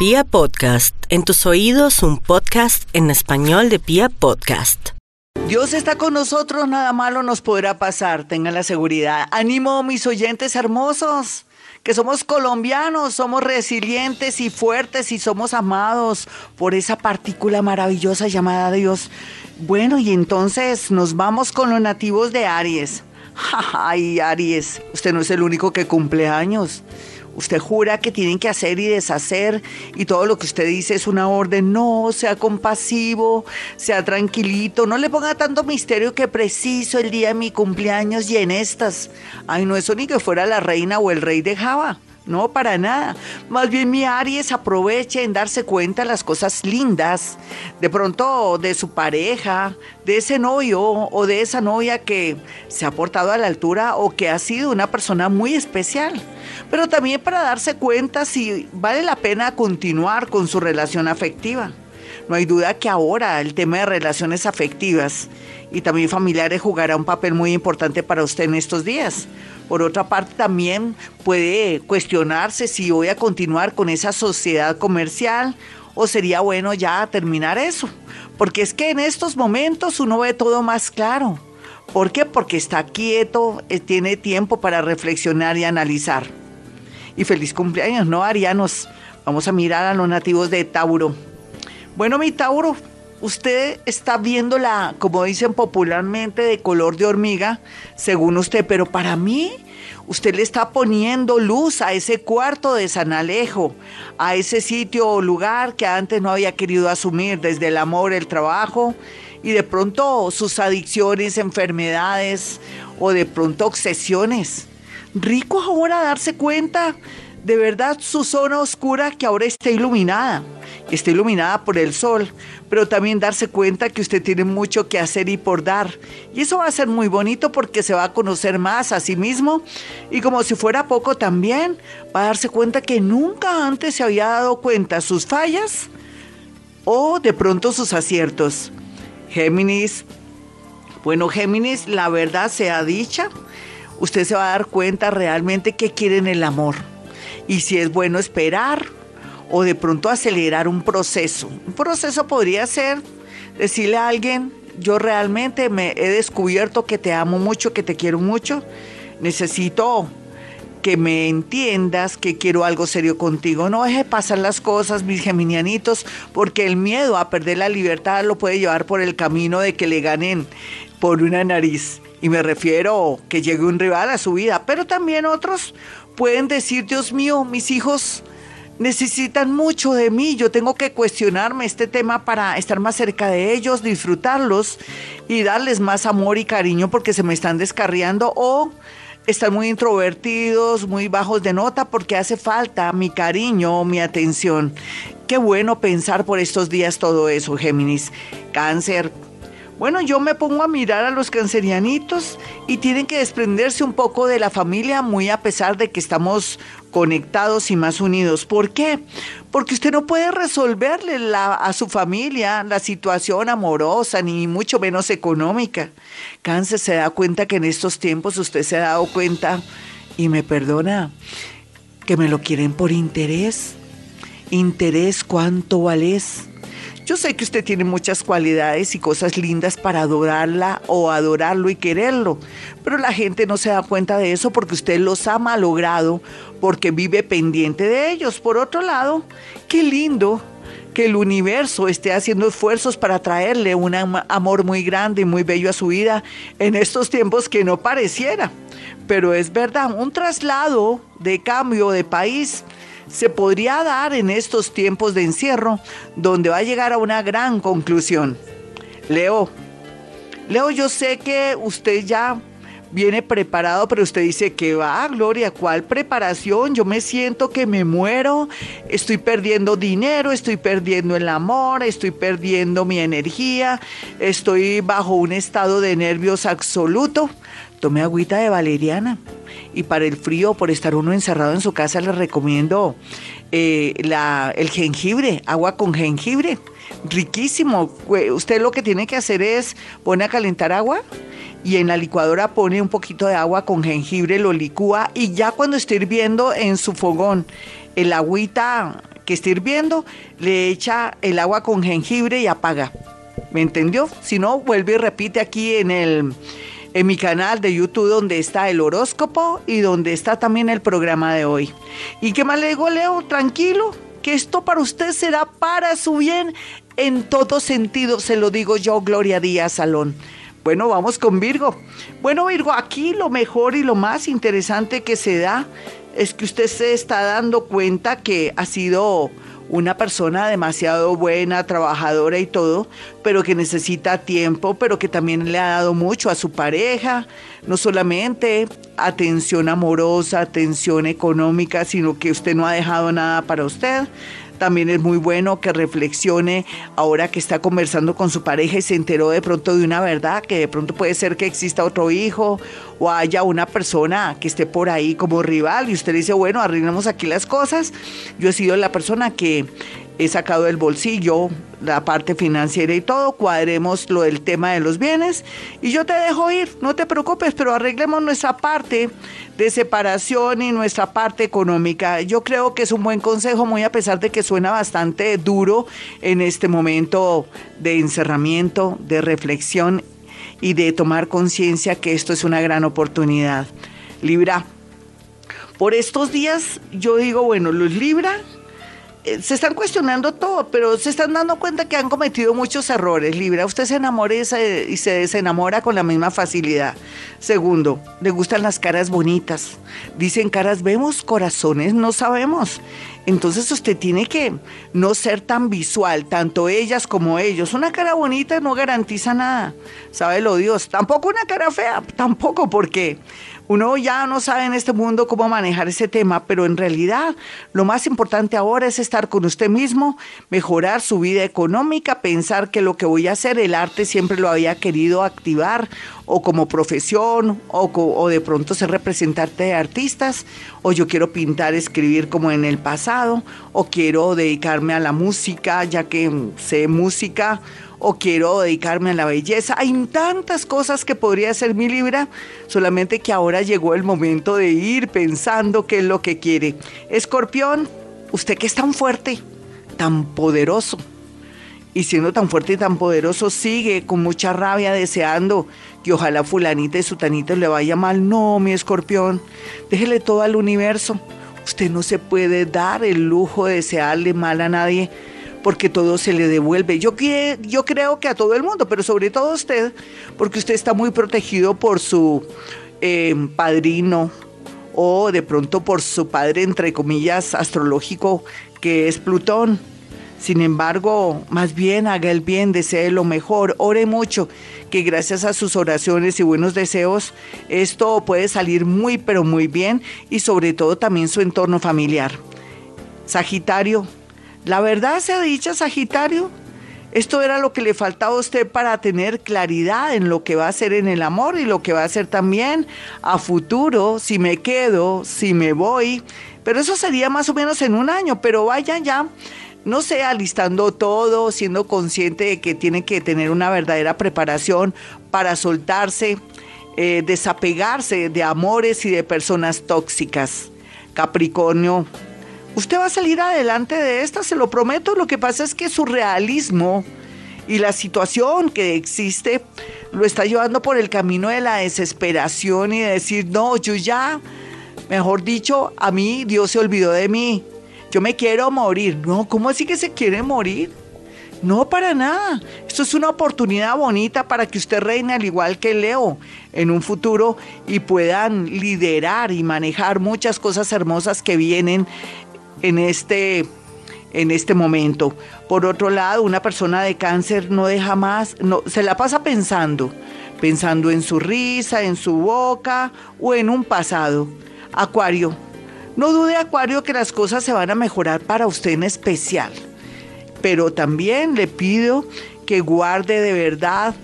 Pia Podcast, en tus oídos un podcast en español de Pia Podcast. Dios está con nosotros, nada malo nos podrá pasar, tengan la seguridad. Ánimo mis oyentes hermosos, que somos colombianos, somos resilientes y fuertes y somos amados por esa partícula maravillosa llamada Dios. Bueno, y entonces nos vamos con los nativos de Aries. Ay, Aries, usted no es el único que cumple años. Usted jura que tienen que hacer y deshacer y todo lo que usted dice es una orden. No, sea compasivo, sea tranquilito, no le ponga tanto misterio que preciso el día de mi cumpleaños y en estas. Ay, no, eso ni que fuera la reina o el rey de Java. No, para nada. Más bien mi Aries aproveche en darse cuenta las cosas lindas, de pronto de su pareja, de ese novio o de esa novia que se ha portado a la altura o que ha sido una persona muy especial. Pero también para darse cuenta si vale la pena continuar con su relación afectiva. No hay duda que ahora el tema de relaciones afectivas y también familiares jugará un papel muy importante para usted en estos días. Por otra parte, también puede cuestionarse si voy a continuar con esa sociedad comercial o sería bueno ya terminar eso. Porque es que en estos momentos uno ve todo más claro. ¿Por qué? Porque está quieto, eh, tiene tiempo para reflexionar y analizar. Y feliz cumpleaños, ¿no, Arianos? Vamos a mirar a los nativos de Tauro. Bueno, mi Tauro, usted está viéndola, como dicen popularmente, de color de hormiga, según usted, pero para mí, usted le está poniendo luz a ese cuarto de San Alejo, a ese sitio o lugar que antes no había querido asumir, desde el amor, el trabajo, y de pronto sus adicciones, enfermedades o de pronto obsesiones. Rico ahora darse cuenta de verdad su zona oscura que ahora está iluminada, está iluminada por el sol, pero también darse cuenta que usted tiene mucho que hacer y por dar. Y eso va a ser muy bonito porque se va a conocer más a sí mismo y como si fuera poco también, va a darse cuenta que nunca antes se había dado cuenta sus fallas o de pronto sus aciertos. Géminis, bueno Géminis, la verdad sea dicha, usted se va a dar cuenta realmente que quiere en el amor y si es bueno esperar o de pronto acelerar un proceso. Un proceso podría ser decirle a alguien, yo realmente me he descubierto que te amo mucho, que te quiero mucho, necesito que me entiendas que quiero algo serio contigo. No deje pasar las cosas, mis geminianitos, porque el miedo a perder la libertad lo puede llevar por el camino de que le ganen por una nariz. Y me refiero que llegue un rival a su vida, pero también otros pueden decir, Dios mío, mis hijos necesitan mucho de mí, yo tengo que cuestionarme este tema para estar más cerca de ellos, disfrutarlos y darles más amor y cariño porque se me están descarriando o están muy introvertidos, muy bajos de nota porque hace falta mi cariño, mi atención. Qué bueno pensar por estos días todo eso, Géminis. Cáncer, bueno, yo me pongo a mirar a los cancerianitos y tienen que desprenderse un poco de la familia, muy a pesar de que estamos conectados y más unidos. ¿Por qué? Porque usted no puede resolverle a su familia la situación amorosa, ni mucho menos económica. Cáncer se da cuenta que en estos tiempos usted se ha dado cuenta, y me perdona, que me lo quieren por interés. Interés, ¿cuánto vales? Yo sé que usted tiene muchas cualidades y cosas lindas para adorarla o adorarlo y quererlo, pero la gente no se da cuenta de eso porque usted los ha malogrado, porque vive pendiente de ellos. Por otro lado, qué lindo que el universo esté haciendo esfuerzos para traerle un amor muy grande y muy bello a su vida en estos tiempos que no pareciera. Pero es verdad, un traslado de cambio de país se podría dar en estos tiempos de encierro, donde va a llegar a una gran conclusión. Leo, Leo, yo sé que usted ya viene preparado, pero usted dice que va, Gloria, ¿cuál preparación? Yo me siento que me muero, estoy perdiendo dinero, estoy perdiendo el amor, estoy perdiendo mi energía, estoy bajo un estado de nervios absoluto. Tome agüita de valeriana. Y para el frío, por estar uno encerrado en su casa, le recomiendo eh, la, el jengibre, agua con jengibre. Riquísimo. Usted lo que tiene que hacer es poner a calentar agua y en la licuadora pone un poquito de agua con jengibre, lo licúa y ya cuando esté hirviendo en su fogón el agüita que esté hirviendo, le echa el agua con jengibre y apaga. ¿Me entendió? Si no, vuelve y repite aquí en el en mi canal de YouTube donde está el horóscopo y donde está también el programa de hoy. ¿Y qué más le digo, Leo? Tranquilo, que esto para usted será para su bien en todo sentido, se lo digo yo, Gloria Díaz Salón. Bueno, vamos con Virgo. Bueno, Virgo, aquí lo mejor y lo más interesante que se da es que usted se está dando cuenta que ha sido una persona demasiado buena, trabajadora y todo, pero que necesita tiempo, pero que también le ha dado mucho a su pareja, no solamente atención amorosa, atención económica, sino que usted no ha dejado nada para usted. También es muy bueno que reflexione ahora que está conversando con su pareja y se enteró de pronto de una verdad, que de pronto puede ser que exista otro hijo o haya una persona que esté por ahí como rival y usted dice, bueno, arreglamos aquí las cosas. Yo he sido la persona que he sacado del bolsillo la parte financiera y todo, cuadremos lo del tema de los bienes y yo te dejo ir, no te preocupes, pero arreglemos nuestra parte de separación y nuestra parte económica. Yo creo que es un buen consejo, muy a pesar de que suena bastante duro en este momento de encerramiento, de reflexión y de tomar conciencia que esto es una gran oportunidad. Libra, por estos días yo digo, bueno, los Libra se están cuestionando todo, pero se están dando cuenta que han cometido muchos errores. Libra, usted se enamora y se, desenamora con la misma facilidad. Segundo, le gustan las caras bonitas. Dicen caras vemos, corazones no sabemos. Entonces usted tiene que no ser tan visual, tanto ellas como ellos. Una cara bonita no garantiza nada, sabe lo Dios. Tampoco una cara fea, tampoco porque uno ya no sabe en este mundo cómo manejar ese tema, pero en realidad lo más importante ahora es estar con usted mismo, mejorar su vida económica, pensar que lo que voy a hacer, el arte siempre lo había querido activar o como profesión o, de pronto ser representante de artistas o yo quiero pintar, escribir como en el pasado o quiero dedicarme a la música ya que sé música o quiero dedicarme a la belleza. Hay tantas cosas que podría hacer mi Libra, solamente que ahora llegó el momento de ir pensando qué es lo que quiere. Escorpión, usted que es tan fuerte, tan poderoso, y siendo tan fuerte y tan poderoso, sigue con mucha rabia deseando que ojalá fulanita y sutanita le vaya mal. No, mi escorpión, déjele todo al universo. Usted no se puede dar el lujo de desearle mal a nadie porque todo se le devuelve. Yo, yo creo que a todo el mundo, pero sobre todo a usted, porque usted está muy protegido por su eh, padrino o de pronto por su padre, entre comillas, astrológico, que es Plutón. Sin embargo, más bien haga el bien, desee lo mejor, ore mucho, que gracias a sus oraciones y buenos deseos, esto puede salir muy, pero muy bien y sobre todo también su entorno familiar. Sagitario, la verdad sea dicha, Sagitario, esto era lo que le faltaba a usted para tener claridad en lo que va a hacer en el amor y lo que va a hacer también a futuro, si me quedo, si me voy. Pero eso sería más o menos en un año, pero vaya ya, no sé, alistando todo, siendo consciente de que tiene que tener una verdadera preparación para soltarse, eh, desapegarse de amores y de personas tóxicas. Capricornio, Usted va a salir adelante de esta, se lo prometo. Lo que pasa es que su realismo y la situación que existe lo está llevando por el camino de la desesperación y de decir, no, yo ya, mejor dicho, a mí Dios se olvidó de mí. Yo me quiero morir. No, ¿cómo así que se quiere morir? No, para nada. Esto es una oportunidad bonita para que usted reine al igual que Leo en un futuro y puedan liderar y manejar muchas cosas hermosas que vienen en este, en este momento. Por otro lado, una persona de cáncer no deja más, no, se la pasa pensando, pensando en su risa, en su boca o en un pasado. Acuario, no dude Acuario que las cosas se van a mejorar para usted en especial, pero también le pido que guarde de verdad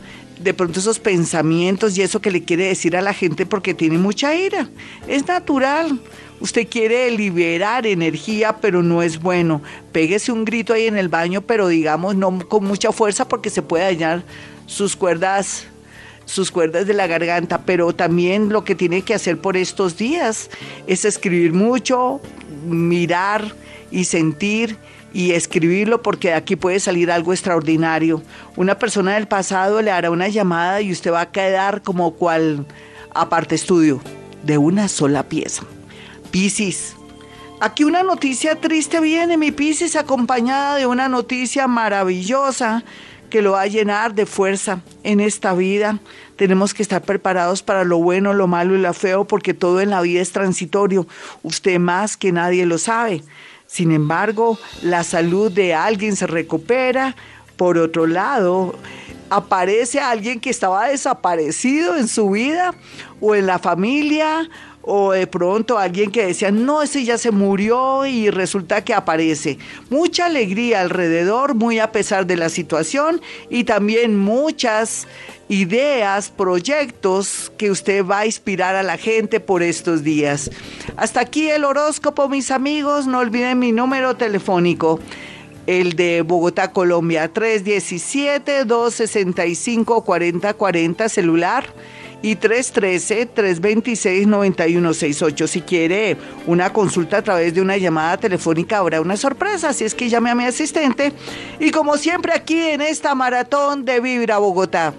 de pronto esos pensamientos y eso que le quiere decir a la gente porque tiene mucha ira. Es natural. Usted quiere liberar energía, pero no es bueno. Péguese un grito ahí en el baño, pero digamos no con mucha fuerza porque se puede dañar sus cuerdas sus cuerdas de la garganta, pero también lo que tiene que hacer por estos días es escribir mucho, mirar y sentir y escribirlo porque aquí puede salir algo extraordinario. Una persona del pasado le hará una llamada y usted va a quedar como cual aparte estudio de una sola pieza. Piscis. Aquí una noticia triste viene, mi Piscis, acompañada de una noticia maravillosa que lo va a llenar de fuerza en esta vida. Tenemos que estar preparados para lo bueno, lo malo y lo feo, porque todo en la vida es transitorio. Usted más que nadie lo sabe. Sin embargo, la salud de alguien se recupera. Por otro lado, aparece alguien que estaba desaparecido en su vida o en la familia o de pronto alguien que decía, no, ese ya se murió y resulta que aparece. Mucha alegría alrededor, muy a pesar de la situación y también muchas ideas, proyectos que usted va a inspirar a la gente por estos días. Hasta aquí el horóscopo, mis amigos. No olviden mi número telefónico. El de Bogotá, Colombia, 317-265-4040 celular y 313-326-9168. Si quiere una consulta a través de una llamada telefónica, habrá una sorpresa, así es que llame a mi asistente. Y como siempre aquí en esta maratón de Vibra Bogotá.